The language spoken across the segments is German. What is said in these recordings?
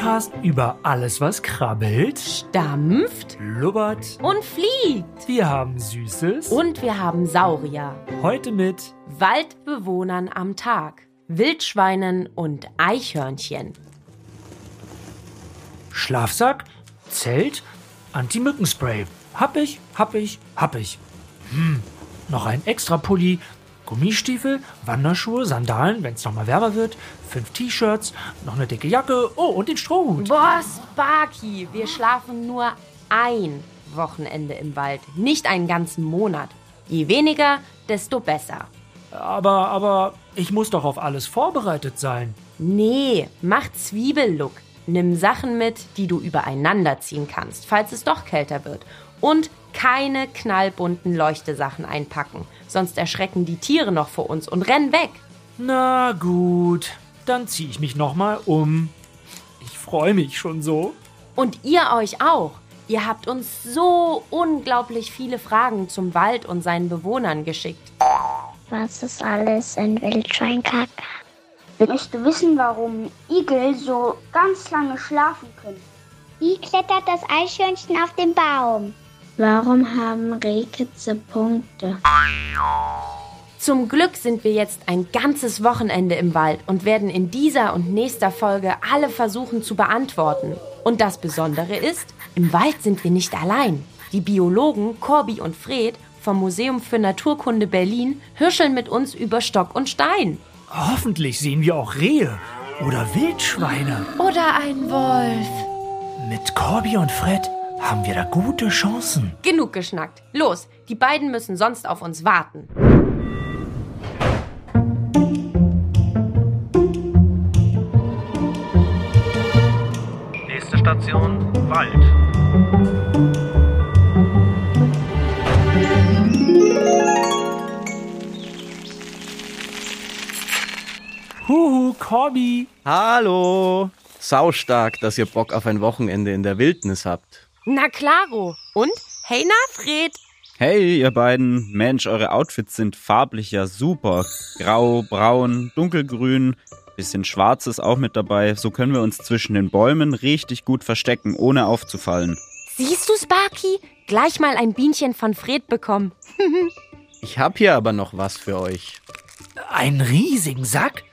Podcast über alles, was krabbelt, Stampft blubbert. und fliegt. Wir haben Süßes. Und wir haben Saurier. heute mit Waldbewohnern am Tag. Wildschweinen und Eichhörnchen. Schlafsack, Zelt, Anti-Mückenspray. Hab ich, hab ich, hab ich. Hm, noch ein extra Pulli, Gummistiefel, Wanderschuhe, Sandalen, wenn es nochmal wärmer wird, fünf T-Shirts, noch eine dicke Jacke, oh, und den Strohhut. Boah, Sparky, wir schlafen nur ein Wochenende im Wald, nicht einen ganzen Monat. Je weniger, desto besser. Aber, aber, ich muss doch auf alles vorbereitet sein. Nee, mach Zwiebellook. Nimm Sachen mit, die du übereinander ziehen kannst, falls es doch kälter wird. Und keine knallbunten Leuchtesachen einpacken, sonst erschrecken die Tiere noch vor uns und rennen weg. Na gut, dann ziehe ich mich nochmal um. Ich freue mich schon so. Und ihr euch auch. Ihr habt uns so unglaublich viele Fragen zum Wald und seinen Bewohnern geschickt. Was ist alles in Wildschweinkacke? Willst du wissen, warum Igel so ganz lange schlafen können? Wie klettert das Eichhörnchen auf den Baum? Warum haben Rehkitze Punkte? Zum Glück sind wir jetzt ein ganzes Wochenende im Wald und werden in dieser und nächster Folge alle versuchen zu beantworten. Und das Besondere ist, im Wald sind wir nicht allein. Die Biologen Corby und Fred vom Museum für Naturkunde Berlin hirscheln mit uns über Stock und Stein. Hoffentlich sehen wir auch Rehe oder Wildschweine. Oder ein Wolf. Mit Corby und Fred haben wir da gute Chancen. Genug geschnackt. Los, die beiden müssen sonst auf uns warten. Nächste Station, Wald. Huhu, Corby. Hallo! Saustark, dass ihr Bock auf ein Wochenende in der Wildnis habt. Na klaro. Und? Hey na, Fred. Hey, ihr beiden. Mensch, eure Outfits sind farblich ja super. Grau, braun, dunkelgrün, bisschen schwarz ist auch mit dabei. So können wir uns zwischen den Bäumen richtig gut verstecken, ohne aufzufallen. Siehst du, Sparky? Gleich mal ein Bienchen von Fred bekommen. Ich hab hier aber noch was für euch. Einen riesigen Sack?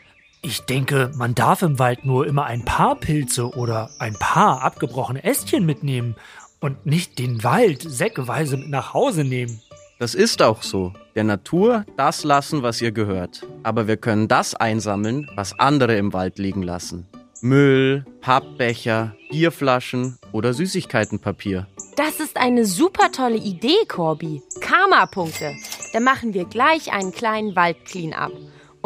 Ich denke, man darf im Wald nur immer ein paar Pilze oder ein paar abgebrochene Ästchen mitnehmen und nicht den Wald säckeweise mit nach Hause nehmen. Das ist auch so. Der Natur das lassen, was ihr gehört. Aber wir können das einsammeln, was andere im Wald liegen lassen. Müll, Pappbecher, Bierflaschen oder Süßigkeitenpapier. Das ist eine super tolle Idee, Corby. Karma-Punkte. Da machen wir gleich einen kleinen Wald-Clean-up.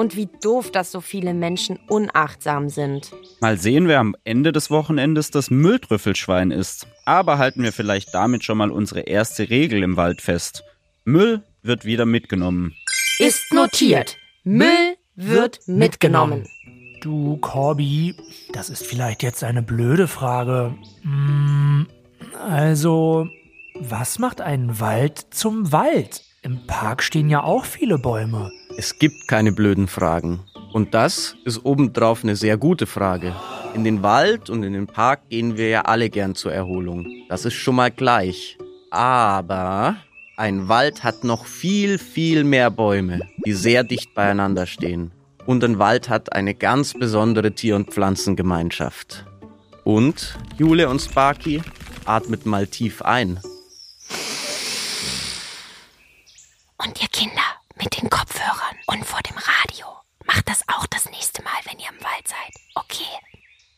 Und wie doof, dass so viele Menschen unachtsam sind. Mal sehen, wer am Ende des Wochenendes das Mülltrüffelschwein ist. Aber halten wir vielleicht damit schon mal unsere erste Regel im Wald fest. Müll wird wieder mitgenommen. Ist notiert. Müll wird mitgenommen. Du, Corby, das ist vielleicht jetzt eine blöde Frage. Hm, Also, was macht einen Wald zum Wald? Im Park stehen ja auch viele Bäume. Es gibt keine blöden Fragen. Und das ist obendrauf eine sehr gute Frage. In den Wald und in den Park gehen wir ja alle gern zur Erholung. Das ist schon mal gleich. Aber ein Wald hat noch viel, viel mehr Bäume, die sehr dicht beieinander stehen. Und ein Wald hat eine ganz besondere Tier- und Pflanzengemeinschaft. Und Jule und Sparky atmet mal tief ein. Und ihr Kinder mit den Kopfhörern und vor dem Radio. Macht das auch das nächste Mal, wenn ihr im Wald seid. Okay.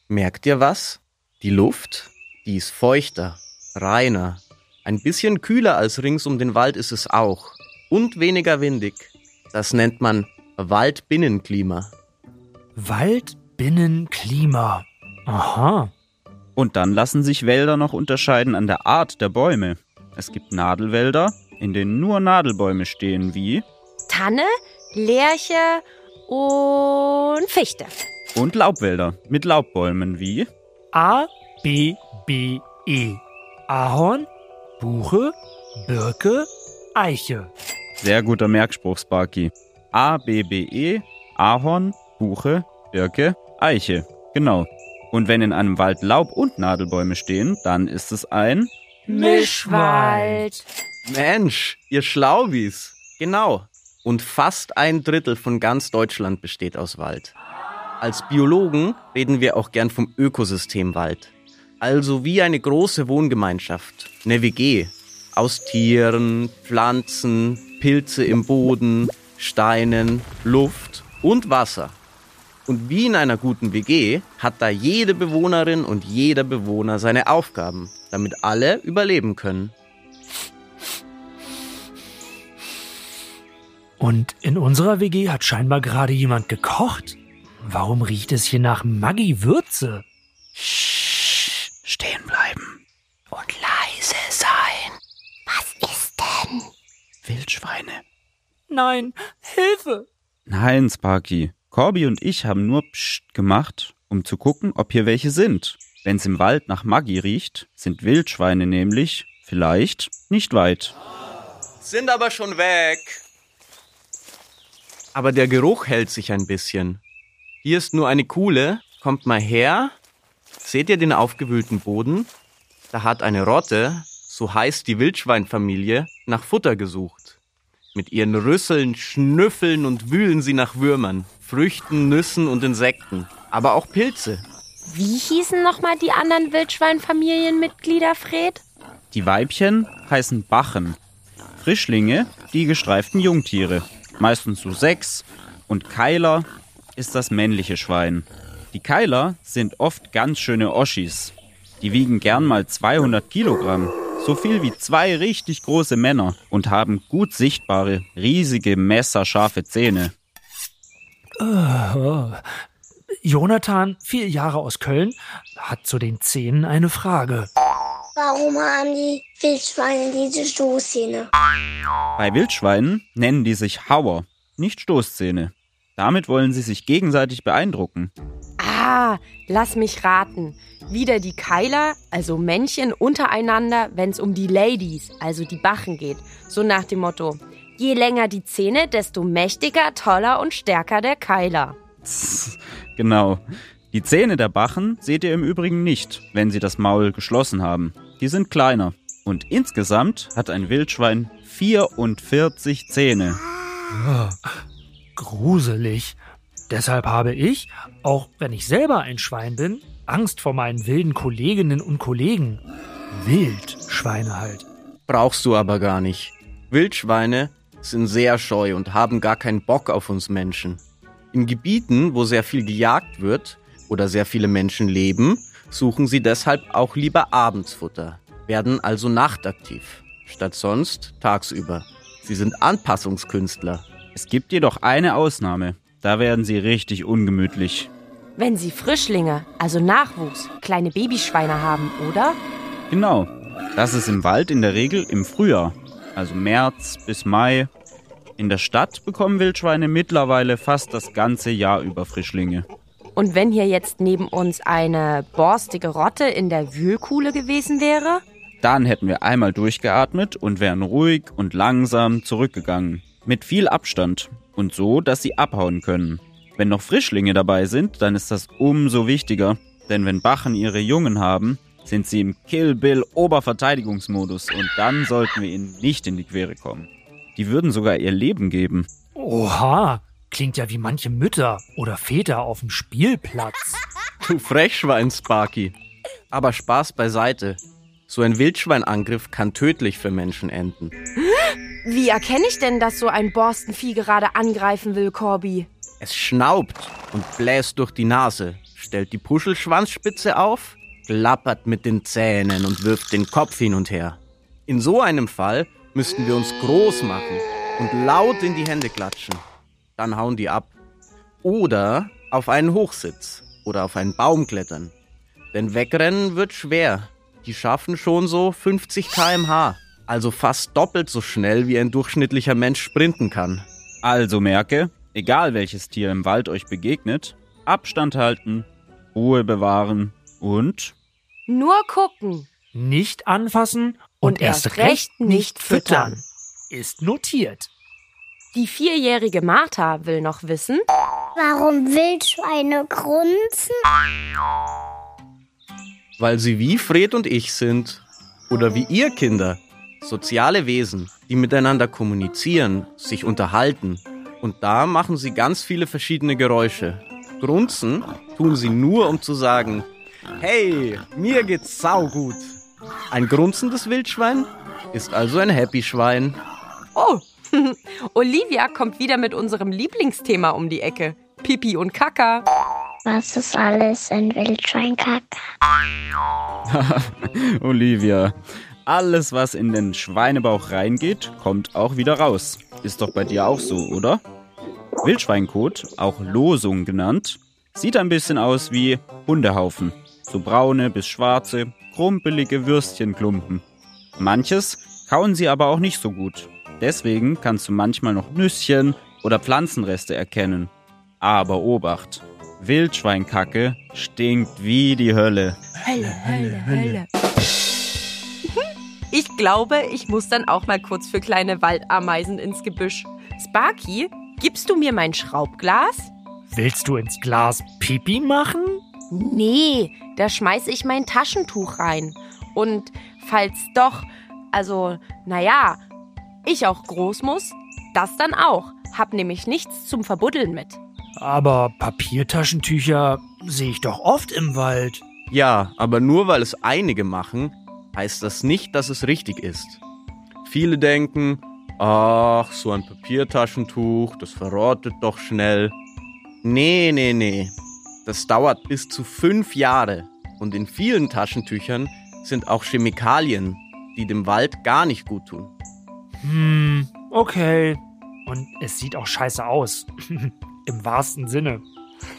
Merkt ihr was? Die Luft, die ist feuchter, reiner. Ein bisschen kühler als rings um den Wald ist es auch. Und weniger windig. Das nennt man Waldbinnenklima. Waldbinnenklima. Aha. Und dann lassen sich Wälder noch unterscheiden an der Art der Bäume. Es gibt Nadelwälder, in denen nur Nadelbäume stehen, wie Tanne, Lärche und Fichte. und Laubwälder mit Laubbäumen wie A, B, B, E. Ahorn, Buche, Birke, Eiche. sehr guter Merkspruch, Sparky. A, B, B, E, Ahorn, Buche, Birke, Eiche. Genau. Und wenn in einem Wald Laub und Nadelbäume stehen, dann ist es ein Mischwald. Mensch, ihr Schlaubis. Genau. Und fast ein Drittel von ganz Deutschland besteht aus Wald. Als Biologen reden wir auch gern vom Ökosystem Wald. Also wie eine große Wohngemeinschaft, eine WG. Aus Tieren, Pflanzen, Pilze im Boden, Steinen, Luft und Wasser. Und wie in einer guten WG hat da jede Bewohnerin und jeder Bewohner seine Aufgaben, damit alle überleben können. Und in unserer WG hat scheinbar gerade jemand gekocht. Warum riecht es hier nach Maggi-Würze? Stehen bleiben. Und leise sein. Was ist denn? Wildschweine. Nein, Hilfe! Nein, Sparky. Corby und ich haben nur Psst gemacht, um zu gucken, ob hier welche sind. Wenn's im Wald nach Maggi riecht, sind Wildschweine nämlich vielleicht nicht weit. Sind aber schon weg. Aber der Geruch hält sich ein bisschen. Hier ist nur eine Kuhle. Kommt mal her. Seht ihr den aufgewühlten Boden? Da hat eine Rotte, so heißt die Wildschweinfamilie, nach Futter gesucht. Mit ihren Rüsseln schnüffeln und wühlen sie nach Würmern, Früchten, Nüssen und Insekten, aber auch Pilze. Wie hießen nochmal die anderen Wildschweinfamilienmitglieder, Fred? Die Weibchen heißen Bachen. Frischlinge, die gestreiften Jungtiere. Meistens so sechs. Und Keiler ist das männliche Schwein. Die Keiler sind oft ganz schöne Oschis. Die wiegen gern mal 200 Kilogramm. So viel wie zwei richtig große Männer und haben gut sichtbare, riesige, messerscharfe Zähne. Oh. Jonathan, vier Jahre aus Köln, hat zu den Zähnen eine Frage. Warum haben die Wildschweine diese Stoßzähne? Bei Wildschweinen nennen die sich Hauer, nicht Stoßzähne. Damit wollen sie sich gegenseitig beeindrucken. Ah, lass mich raten. Wieder die Keiler, also Männchen, untereinander, wenn's um die Ladies, also die Bachen geht. So nach dem Motto, je länger die Zähne, desto mächtiger, toller und stärker der Keiler. Genau. Die Zähne der Bachen seht ihr im Übrigen nicht, wenn sie das Maul geschlossen haben. Die sind kleiner. Und insgesamt hat ein Wildschwein 44 Zähne. Gruselig. Deshalb habe ich, auch wenn ich selber ein Schwein bin, Angst vor meinen wilden Kolleginnen und Kollegen. Wildschweine halt. Brauchst du aber gar nicht. Wildschweine sind sehr scheu und haben gar keinen Bock auf uns Menschen. In Gebieten, wo sehr viel gejagt wird oder sehr viele Menschen leben, suchen sie deshalb auch lieber Abendsfutter, werden also nachtaktiv, statt sonst tagsüber. Sie sind Anpassungskünstler. Es gibt jedoch eine Ausnahme. Da werden sie richtig ungemütlich. Wenn sie Frischlinge, also Nachwuchs, kleine Babyschweine haben, oder? Genau. Das ist im Wald in der Regel im Frühjahr, also März bis Mai. In der Stadt bekommen Wildschweine mittlerweile fast das ganze Jahr über Frischlinge. Und wenn hier jetzt neben uns eine borstige Rotte in der Wühlkuhle gewesen wäre? Dann hätten wir einmal durchgeatmet und wären ruhig und langsam zurückgegangen. Mit viel Abstand und so, dass sie abhauen können. Wenn noch Frischlinge dabei sind, dann ist das umso wichtiger, denn wenn Bachen ihre Jungen haben, sind sie im Kill Bill Oberverteidigungsmodus und dann sollten wir ihnen nicht in die Quere kommen. Die würden sogar ihr Leben geben. Oha, klingt ja wie manche Mütter oder Väter auf dem Spielplatz. Du Frechschwein, Sparky. Aber Spaß beiseite. So ein Wildschweinangriff kann tödlich für Menschen enden. Wie erkenne ich denn, dass so ein Borstenvieh gerade angreifen will, Corby? Es schnaubt und bläst durch die Nase, stellt die Puschelschwanzspitze auf, klappert mit den Zähnen und wirft den Kopf hin und her. In so einem Fall müssten wir uns groß machen und laut in die Hände klatschen. Dann hauen die ab. Oder auf einen Hochsitz oder auf einen Baum klettern. Denn wegrennen wird schwer. Die schaffen schon so 50 km/h, also fast doppelt so schnell, wie ein durchschnittlicher Mensch sprinten kann. Also merke, egal welches Tier im Wald euch begegnet, Abstand halten, Ruhe bewahren und Nur gucken. Nicht anfassen und, erst recht nicht füttern. Ist notiert. Die vierjährige Martha will noch wissen, Warum Wildschweine grunzen? Weil sie wie Fred und ich sind. Oder wie ihr Kinder. Soziale Wesen, die miteinander kommunizieren, sich unterhalten. Und da machen sie ganz viele verschiedene Geräusche. Grunzen tun sie nur, um zu sagen, hey, mir geht's saugut. Ein grunzendes Wildschwein ist also ein Happy Schwein. oh, Olivia kommt wieder mit unserem Lieblingsthema um die Ecke. Pipi und Kaka. Was ist alles ein Wildschweinkacke? Olivia, alles was in den Schweinebauch reingeht, kommt auch wieder raus. Ist doch bei dir auch so, oder? Wildschweinkot, auch Losung genannt, sieht ein bisschen aus wie Hundehaufen. So braune bis schwarze, krumpelige Würstchenklumpen. Manches kauen sie aber auch nicht so gut. Deswegen kannst du manchmal noch Nüsschen oder Pflanzenreste erkennen. Aber Obacht, Wildschweinkacke stinkt wie die Hölle. Hölle, Hölle, Hölle. Ich glaube, ich muss dann auch mal kurz für kleine Waldameisen ins Gebüsch. Sparky, gibst du mir mein Schraubglas? Willst du ins Glas Pipi machen? Nee, da schmeiß ich mein Taschentuch rein. Und falls doch, also, naja, ich auch groß muss, das dann auch. Hab nämlich nichts zum Verbuddeln mit. Aber Papiertaschentücher sehe ich doch oft im Wald. Ja, aber nur weil es einige machen, heißt das nicht, dass es richtig ist. Viele denken, ach, so ein Papiertaschentuch, das verrottet doch schnell. Nee, nee, nee. Das dauert bis zu fünf Jahre. Und in vielen Taschentüchern sind auch Chemikalien, die dem Wald gar nicht gut tun. Hm, okay. Und es sieht auch scheiße aus. Im wahrsten Sinne.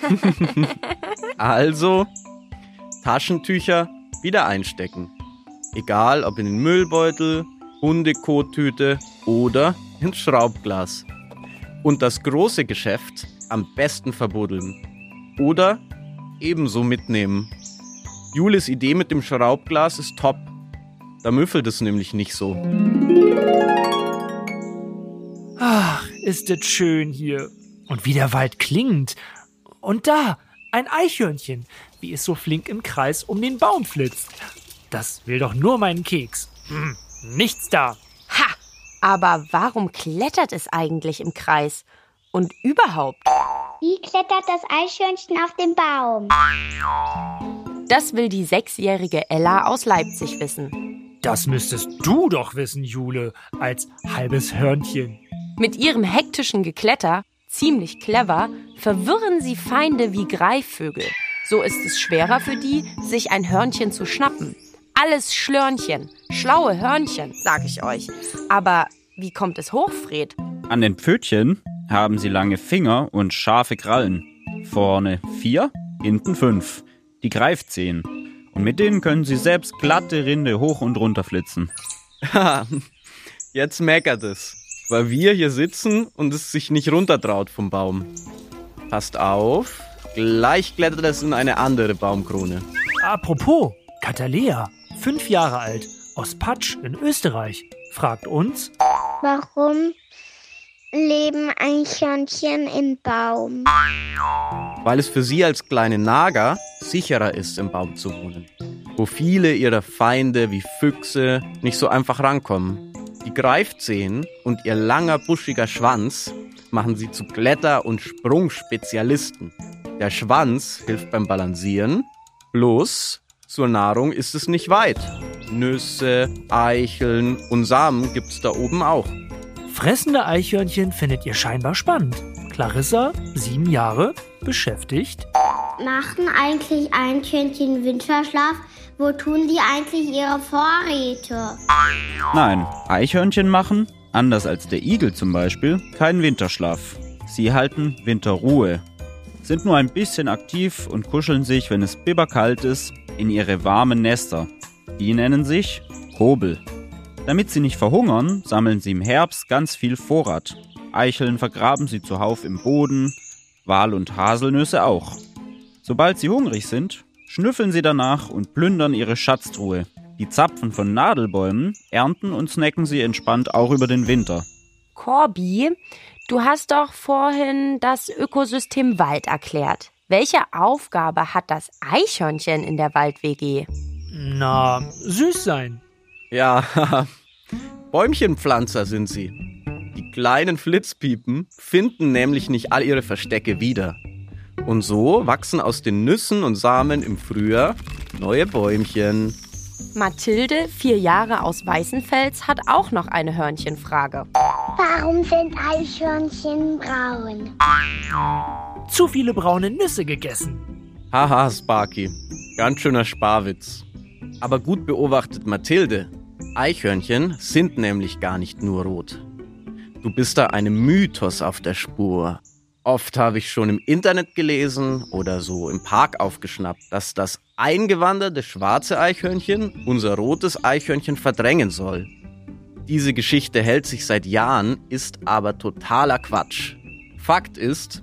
Also, Taschentücher wieder einstecken. Egal ob in den Müllbeutel, Hundekottüte oder ins Schraubglas. Und das große Geschäft am besten verbuddeln. Oder ebenso mitnehmen. Julis Idee mit dem Schraubglas ist top. Da müffelt es nämlich nicht so. Ach, ist es schön hier. Und wie der Wald klingt. Und da, ein Eichhörnchen, wie es so flink im Kreis um den Baum flitzt. Das will doch nur meinen Keks. Hm, nichts da. Ha! Aber warum klettert es eigentlich im Kreis? Und überhaupt? Wie klettert das Eichhörnchen auf den Baum? Das will die sechsjährige Ella aus Leipzig wissen. Das müsstest du doch wissen, Jule, als halbes Hörnchen. Mit ihrem hektischen Gekletter, ziemlich clever, verwirren sie Feinde wie Greifvögel. So ist es schwerer für die, sich ein Hörnchen zu schnappen. Alles Schlörnchen, schlaue Hörnchen, sag ich euch. Aber wie kommt es hoch, Fred? An den Pfötchen haben sie lange Finger und scharfe Krallen. Vorne vier, hinten fünf. Die Greifzehen. Und mit denen können sie selbst glatte Rinde hoch und runter flitzen. Ha, Jetzt meckert es, weil wir hier sitzen und es sich nicht runtertraut vom Baum. Passt auf, gleich klettert es in eine andere Baumkrone. Apropos, Katalea, fünf Jahre alt, aus Patsch in Österreich, fragt uns, Warum leben Eichhörnchen im Baum? Weil es für sie als kleine Nager sicherer ist, im Baum zu wohnen. Wo viele ihrer Feinde wie Füchse nicht so einfach rankommen. Die Greifzehen und ihr langer buschiger Schwanz machen sie zu Kletter- und Sprungspezialisten. Der Schwanz hilft beim Balancieren, bloß zur Nahrung ist es nicht weit. Nüsse, Eicheln und Samen gibt's da oben auch. fressende Eichhörnchen findet ihr scheinbar spannend. Clarissa, sieben Jahre, beschäftigt. Machen eigentlich Eichhörnchen Winterschlaf? Wo tun die eigentlich ihre Vorräte? Nein, Eichhörnchen machen, anders als der Igel zum Beispiel, keinen Winterschlaf. Sie halten Winterruhe. sind nur ein bisschen aktiv und kuscheln sich, wenn es bibberkalt ist, in ihre warmen Nester. Die nennen sich Kobel. Damit sie nicht verhungern, sammeln sie im Herbst ganz viel Vorrat. Eicheln vergraben sie zuhauf im Boden, Wal- und Haselnüsse auch. Sobald sie hungrig sind, schnüffeln sie danach und plündern ihre Schatztruhe. Die Zapfen von Nadelbäumen ernten und snacken sie entspannt auch über den Winter. Corby, du hast doch vorhin das Ökosystem Wald erklärt. Welche Aufgabe hat das Eichhörnchen in der Wald-WG? Na, süß sein. Ja, Bäumchenpflanzer sind sie. Die kleinen Flitzpiepen finden nämlich nicht all ihre Verstecke wieder. Und so wachsen aus den Nüssen und Samen im Frühjahr neue Bäumchen. Mathilde, vier Jahre aus Weißenfels, hat auch noch eine Hörnchenfrage. Warum sind Eichhörnchen braun? Zu viele braune Nüsse gegessen. Haha, Sparky. Ganz schöner Sparwitz. Aber gut beobachtet, Mathilde. Eichhörnchen sind nämlich gar nicht nur rot. Du bist da einem Mythos auf der Spur. Oft habe ich schon im Internet gelesen oder so im Park aufgeschnappt, dass das eingewanderte schwarze Eichhörnchen unser rotes Eichhörnchen verdrängen soll. Diese Geschichte hält sich seit Jahren, ist aber totaler Quatsch. Fakt ist,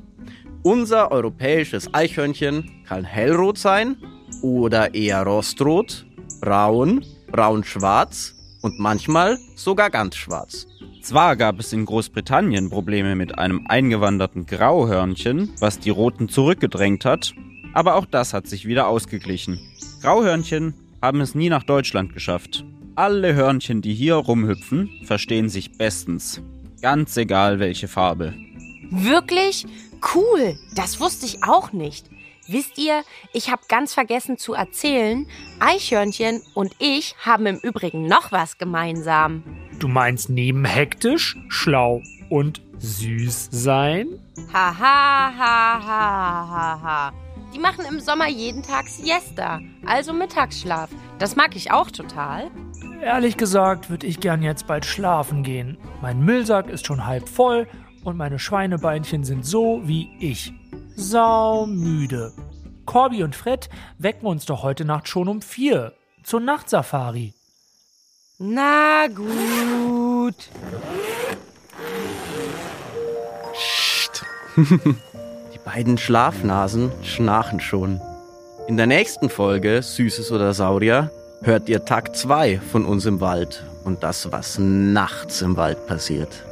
unser europäisches Eichhörnchen kann hellrot sein oder eher rostrot, braun, braun-schwarz und manchmal sogar ganz schwarz. Zwar gab es in Großbritannien Probleme mit einem eingewanderten Grauhörnchen, was die Roten zurückgedrängt hat, aber auch das hat sich wieder ausgeglichen. Grauhörnchen haben es nie nach Deutschland geschafft. Alle Hörnchen, die hier rumhüpfen, verstehen sich bestens. Ganz egal welche Farbe. Wirklich? Cool, das wusste ich auch nicht. Wisst ihr, ich habe ganz vergessen zu erzählen, Eichhörnchen und ich haben im Übrigen noch was gemeinsam. Du meinst neben hektisch, schlau und süß sein? Ha ha ha ha ha ha. Die machen im Sommer jeden Tag Siesta, also Mittagsschlaf. Das mag ich auch total. Ehrlich gesagt würde ich gern jetzt bald schlafen gehen. Mein Müllsack ist schon halb voll und meine Schweinebeinchen sind so wie ich. Saumüde. Corby und Fred wecken uns doch heute Nacht schon um vier zur Nachtsafari. Na gut. Psst. Die beiden Schlafnasen schnarchen schon. In der nächsten Folge Süßes oder Saurier hört ihr Tag 2 von uns im Wald und das, was nachts im Wald passiert.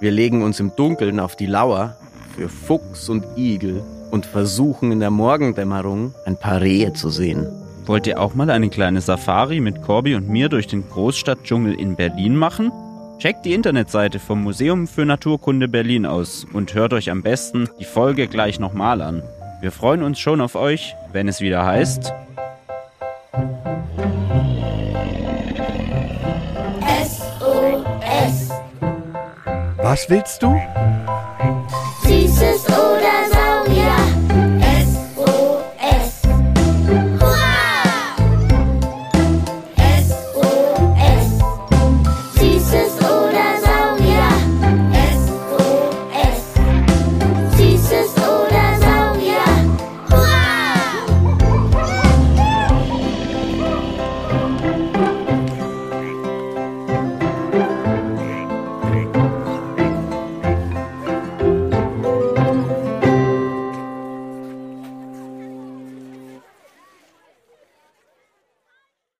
Wir legen uns im Dunkeln auf die Lauer für Fuchs und Igel und versuchen in der Morgendämmerung ein paar Rehe zu sehen. Wollt ihr auch mal eine kleine Safari mit Corby und mir durch den Großstadtdschungel in Berlin machen? Checkt die Internetseite vom Museum für Naturkunde Berlin aus und hört euch am besten die Folge gleich nochmal an. Wir freuen uns schon auf euch, wenn es wieder heißt. Was willst du?